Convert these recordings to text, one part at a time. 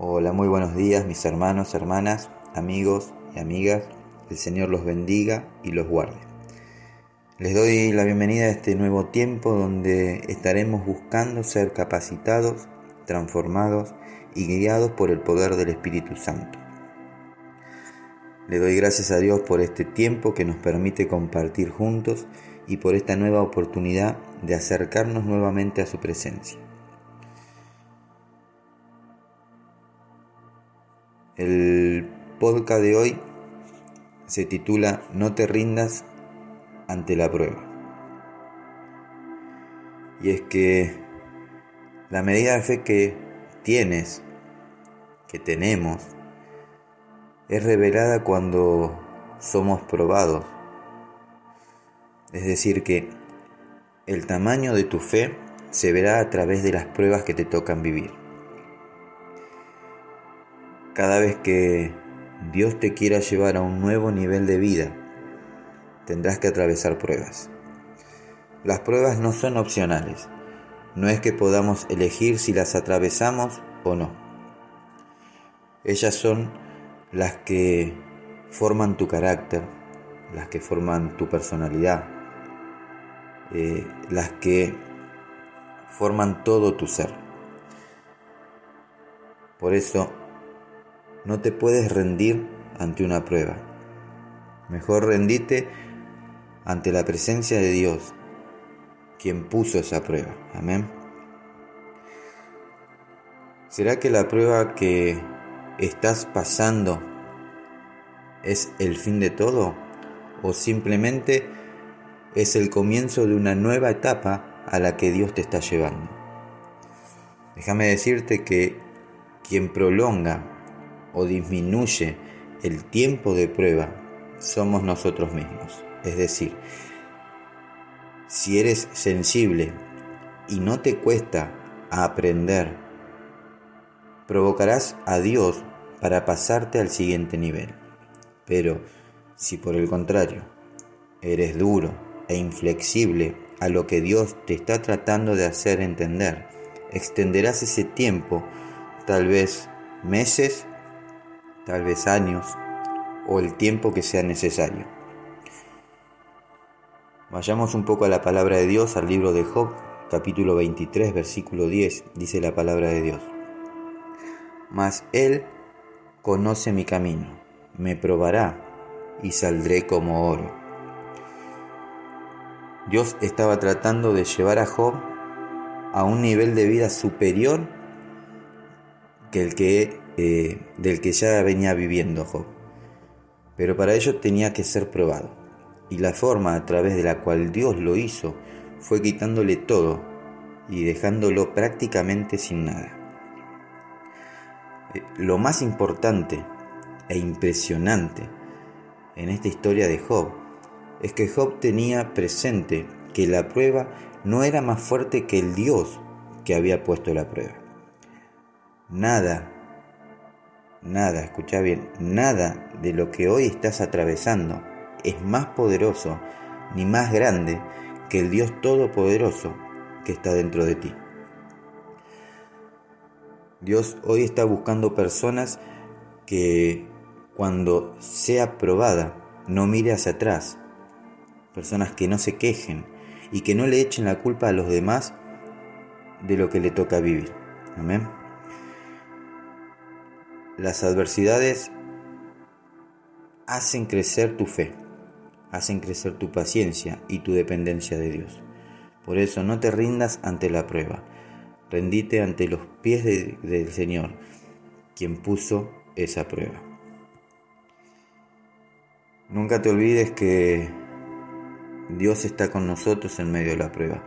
Hola, muy buenos días mis hermanos, hermanas, amigos y amigas. El Señor los bendiga y los guarde. Les doy la bienvenida a este nuevo tiempo donde estaremos buscando ser capacitados, transformados y guiados por el poder del Espíritu Santo. Le doy gracias a Dios por este tiempo que nos permite compartir juntos y por esta nueva oportunidad de acercarnos nuevamente a su presencia. El podcast de hoy se titula No te rindas ante la prueba. Y es que la medida de fe que tienes, que tenemos, es revelada cuando somos probados. Es decir, que el tamaño de tu fe se verá a través de las pruebas que te tocan vivir. Cada vez que Dios te quiera llevar a un nuevo nivel de vida, tendrás que atravesar pruebas. Las pruebas no son opcionales. No es que podamos elegir si las atravesamos o no. Ellas son las que forman tu carácter, las que forman tu personalidad, eh, las que forman todo tu ser. Por eso no te puedes rendir ante una prueba. Mejor rendite ante la presencia de Dios, quien puso esa prueba. Amén. ¿Será que la prueba que estás pasando es el fin de todo? ¿O simplemente es el comienzo de una nueva etapa a la que Dios te está llevando? Déjame decirte que quien prolonga o disminuye el tiempo de prueba somos nosotros mismos. Es decir, si eres sensible y no te cuesta aprender, provocarás a Dios para pasarte al siguiente nivel. Pero si por el contrario eres duro e inflexible a lo que Dios te está tratando de hacer entender, extenderás ese tiempo, tal vez meses tal vez años o el tiempo que sea necesario. Vayamos un poco a la palabra de Dios, al libro de Job, capítulo 23, versículo 10, dice la palabra de Dios. Mas Él conoce mi camino, me probará y saldré como oro. Dios estaba tratando de llevar a Job a un nivel de vida superior que el que eh, del que ya venía viviendo Job. Pero para ello tenía que ser probado. Y la forma a través de la cual Dios lo hizo fue quitándole todo y dejándolo prácticamente sin nada. Eh, lo más importante e impresionante en esta historia de Job es que Job tenía presente que la prueba no era más fuerte que el Dios que había puesto la prueba. Nada nada, escucha bien, nada de lo que hoy estás atravesando es más poderoso ni más grande que el Dios Todopoderoso que está dentro de ti. Dios hoy está buscando personas que cuando sea probada no mire hacia atrás, personas que no se quejen y que no le echen la culpa a los demás de lo que le toca vivir. Amén. Las adversidades hacen crecer tu fe, hacen crecer tu paciencia y tu dependencia de Dios. Por eso no te rindas ante la prueba, rendite ante los pies del Señor, quien puso esa prueba. Nunca te olvides que Dios está con nosotros en medio de la prueba.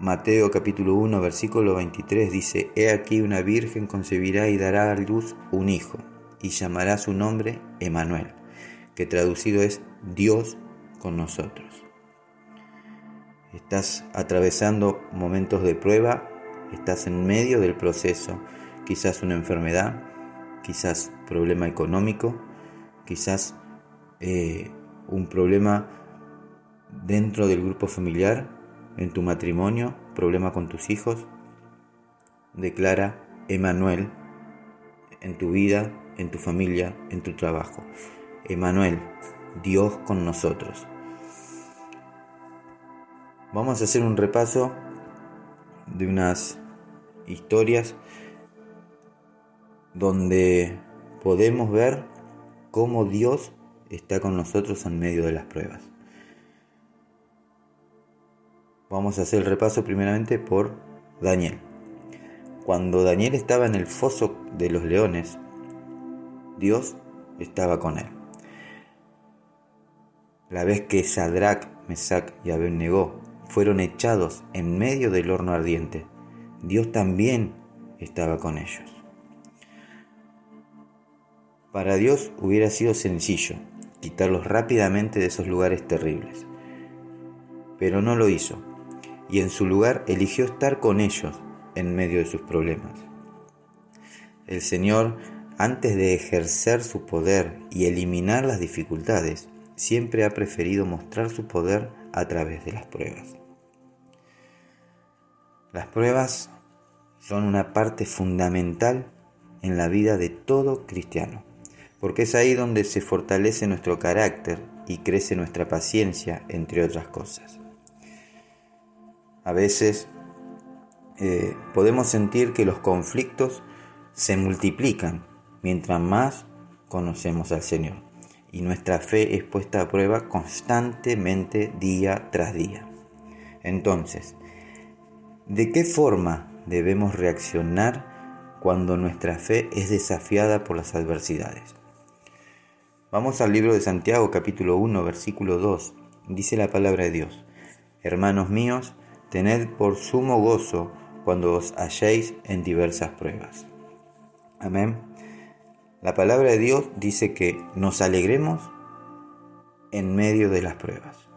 Mateo capítulo 1 versículo 23 dice, He aquí una virgen concebirá y dará a luz un hijo, y llamará su nombre Emanuel, que traducido es Dios con nosotros. Estás atravesando momentos de prueba, estás en medio del proceso, quizás una enfermedad, quizás problema económico, quizás eh, un problema dentro del grupo familiar, en tu matrimonio, problema con tus hijos, declara Emanuel, en tu vida, en tu familia, en tu trabajo. Emanuel, Dios con nosotros. Vamos a hacer un repaso de unas historias donde podemos ver cómo Dios está con nosotros en medio de las pruebas. Vamos a hacer el repaso primeramente por Daniel. Cuando Daniel estaba en el foso de los leones, Dios estaba con él. La vez que Sadrach, Mesach y Abednego fueron echados en medio del horno ardiente, Dios también estaba con ellos. Para Dios hubiera sido sencillo quitarlos rápidamente de esos lugares terribles, pero no lo hizo, y en su lugar eligió estar con ellos en medio de sus problemas. El Señor, antes de ejercer su poder y eliminar las dificultades, siempre ha preferido mostrar su poder a través de las pruebas. Las pruebas son una parte fundamental en la vida de todo cristiano, porque es ahí donde se fortalece nuestro carácter y crece nuestra paciencia, entre otras cosas. A veces eh, podemos sentir que los conflictos se multiplican mientras más conocemos al Señor y nuestra fe es puesta a prueba constantemente día tras día. Entonces, ¿de qué forma debemos reaccionar cuando nuestra fe es desafiada por las adversidades? Vamos al libro de Santiago capítulo 1 versículo 2. Dice la palabra de Dios, Hermanos míos, tened por sumo gozo cuando os halléis en diversas pruebas. Amén. La palabra de Dios dice que nos alegremos en medio de las pruebas.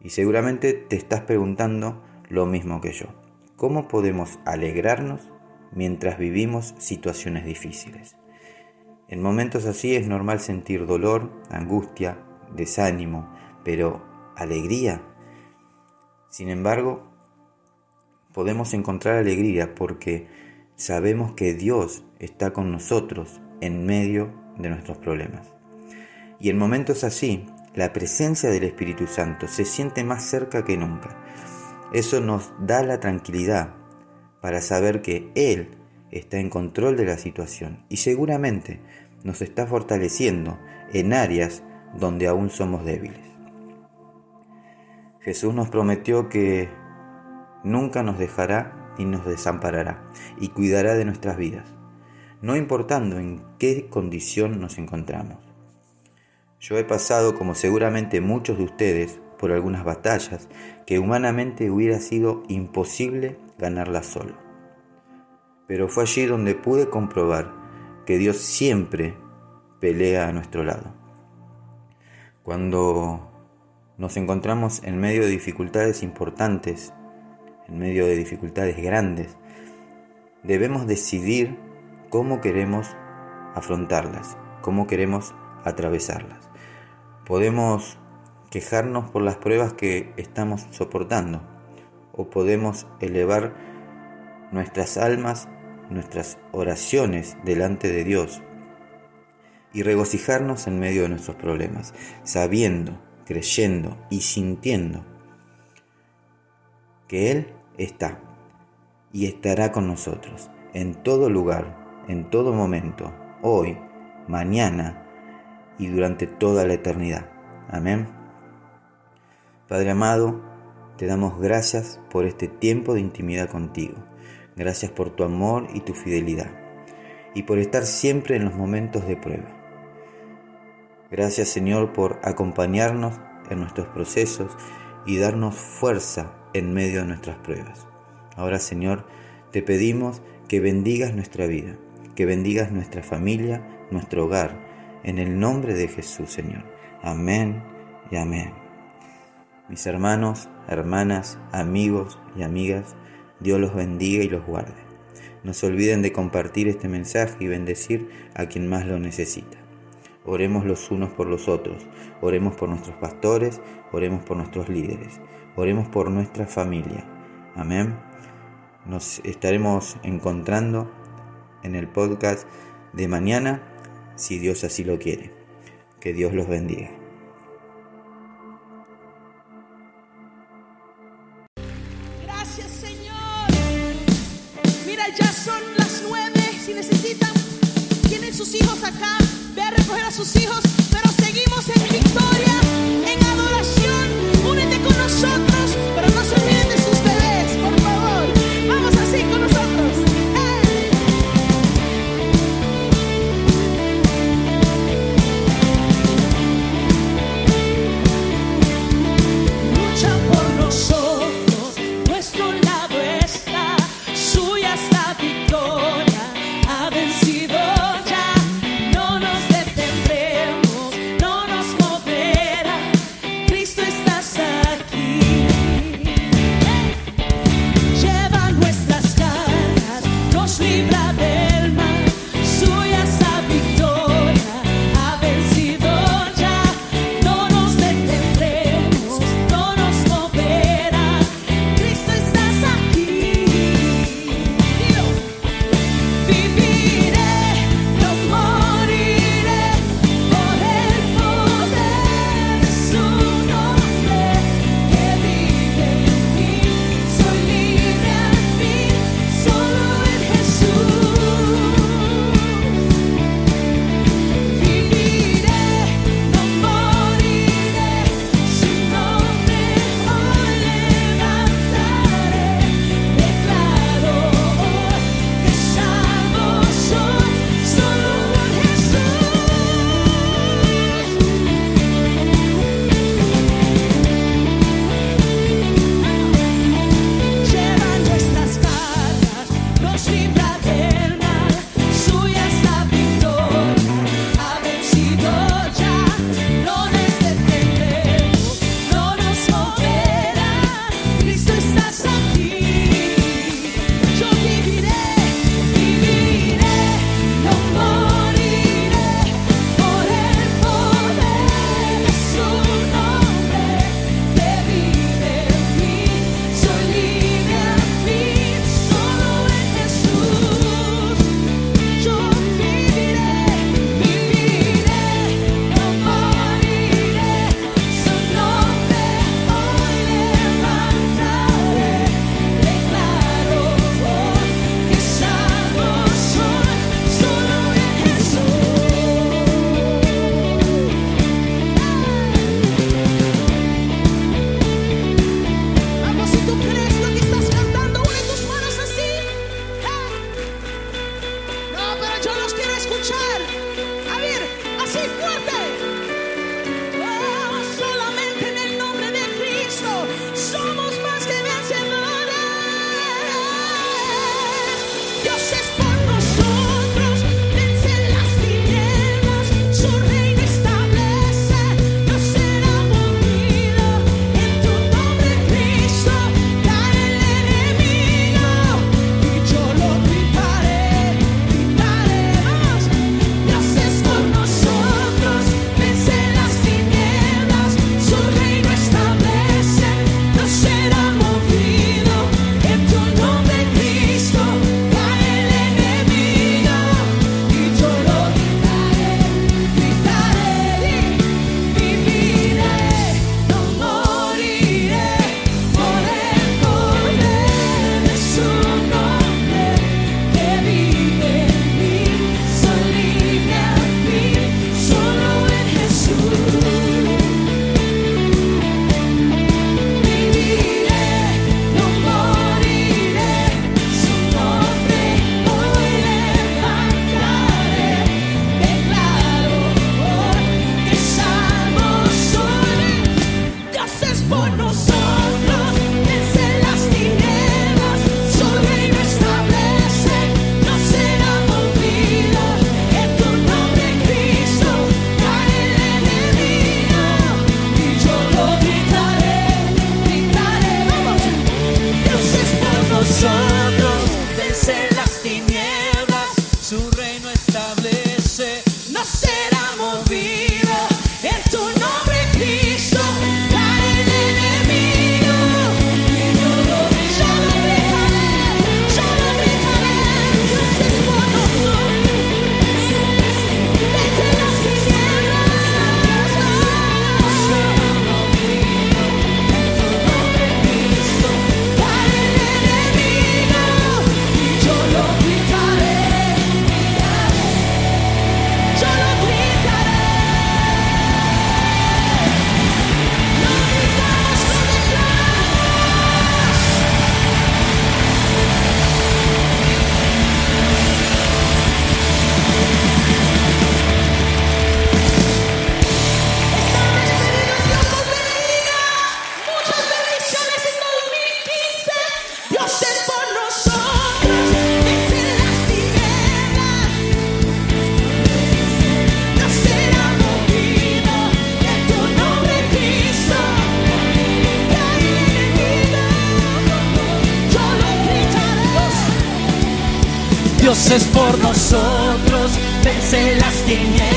Y seguramente te estás preguntando lo mismo que yo. ¿Cómo podemos alegrarnos mientras vivimos situaciones difíciles? En momentos así es normal sentir dolor, angustia, desánimo, pero alegría. Sin embargo, podemos encontrar alegría porque sabemos que Dios está con nosotros en medio de nuestros problemas. Y en momentos así, la presencia del Espíritu Santo se siente más cerca que nunca. Eso nos da la tranquilidad para saber que Él está en control de la situación y seguramente nos está fortaleciendo en áreas donde aún somos débiles. Jesús nos prometió que nunca nos dejará ni nos desamparará y cuidará de nuestras vidas, no importando en qué condición nos encontramos. Yo he pasado, como seguramente muchos de ustedes, por algunas batallas que humanamente hubiera sido imposible ganarlas solo. Pero fue allí donde pude comprobar que Dios siempre pelea a nuestro lado. Cuando nos encontramos en medio de dificultades importantes en medio de dificultades grandes, debemos decidir cómo queremos afrontarlas, cómo queremos atravesarlas. Podemos quejarnos por las pruebas que estamos soportando o podemos elevar nuestras almas, nuestras oraciones delante de Dios y regocijarnos en medio de nuestros problemas, sabiendo, creyendo y sintiendo que Él está y estará con nosotros en todo lugar, en todo momento, hoy, mañana y durante toda la eternidad. Amén. Padre amado, te damos gracias por este tiempo de intimidad contigo. Gracias por tu amor y tu fidelidad y por estar siempre en los momentos de prueba. Gracias Señor por acompañarnos en nuestros procesos y darnos fuerza en medio de nuestras pruebas. Ahora, Señor, te pedimos que bendigas nuestra vida, que bendigas nuestra familia, nuestro hogar, en el nombre de Jesús, Señor. Amén y amén. Mis hermanos, hermanas, amigos y amigas, Dios los bendiga y los guarde. No se olviden de compartir este mensaje y bendecir a quien más lo necesita. Oremos los unos por los otros, oremos por nuestros pastores, oremos por nuestros líderes. Oremos por nuestra familia. Amén. Nos estaremos encontrando en el podcast de mañana, si Dios así lo quiere. Que Dios los bendiga. Gracias Señor. Mira, ya son las nueve. Si necesitan, tienen sus hijos acá. Ve a recoger a sus hijos. Pero seguimos en victoria, Dios es por nosotros, vence las tinieblas.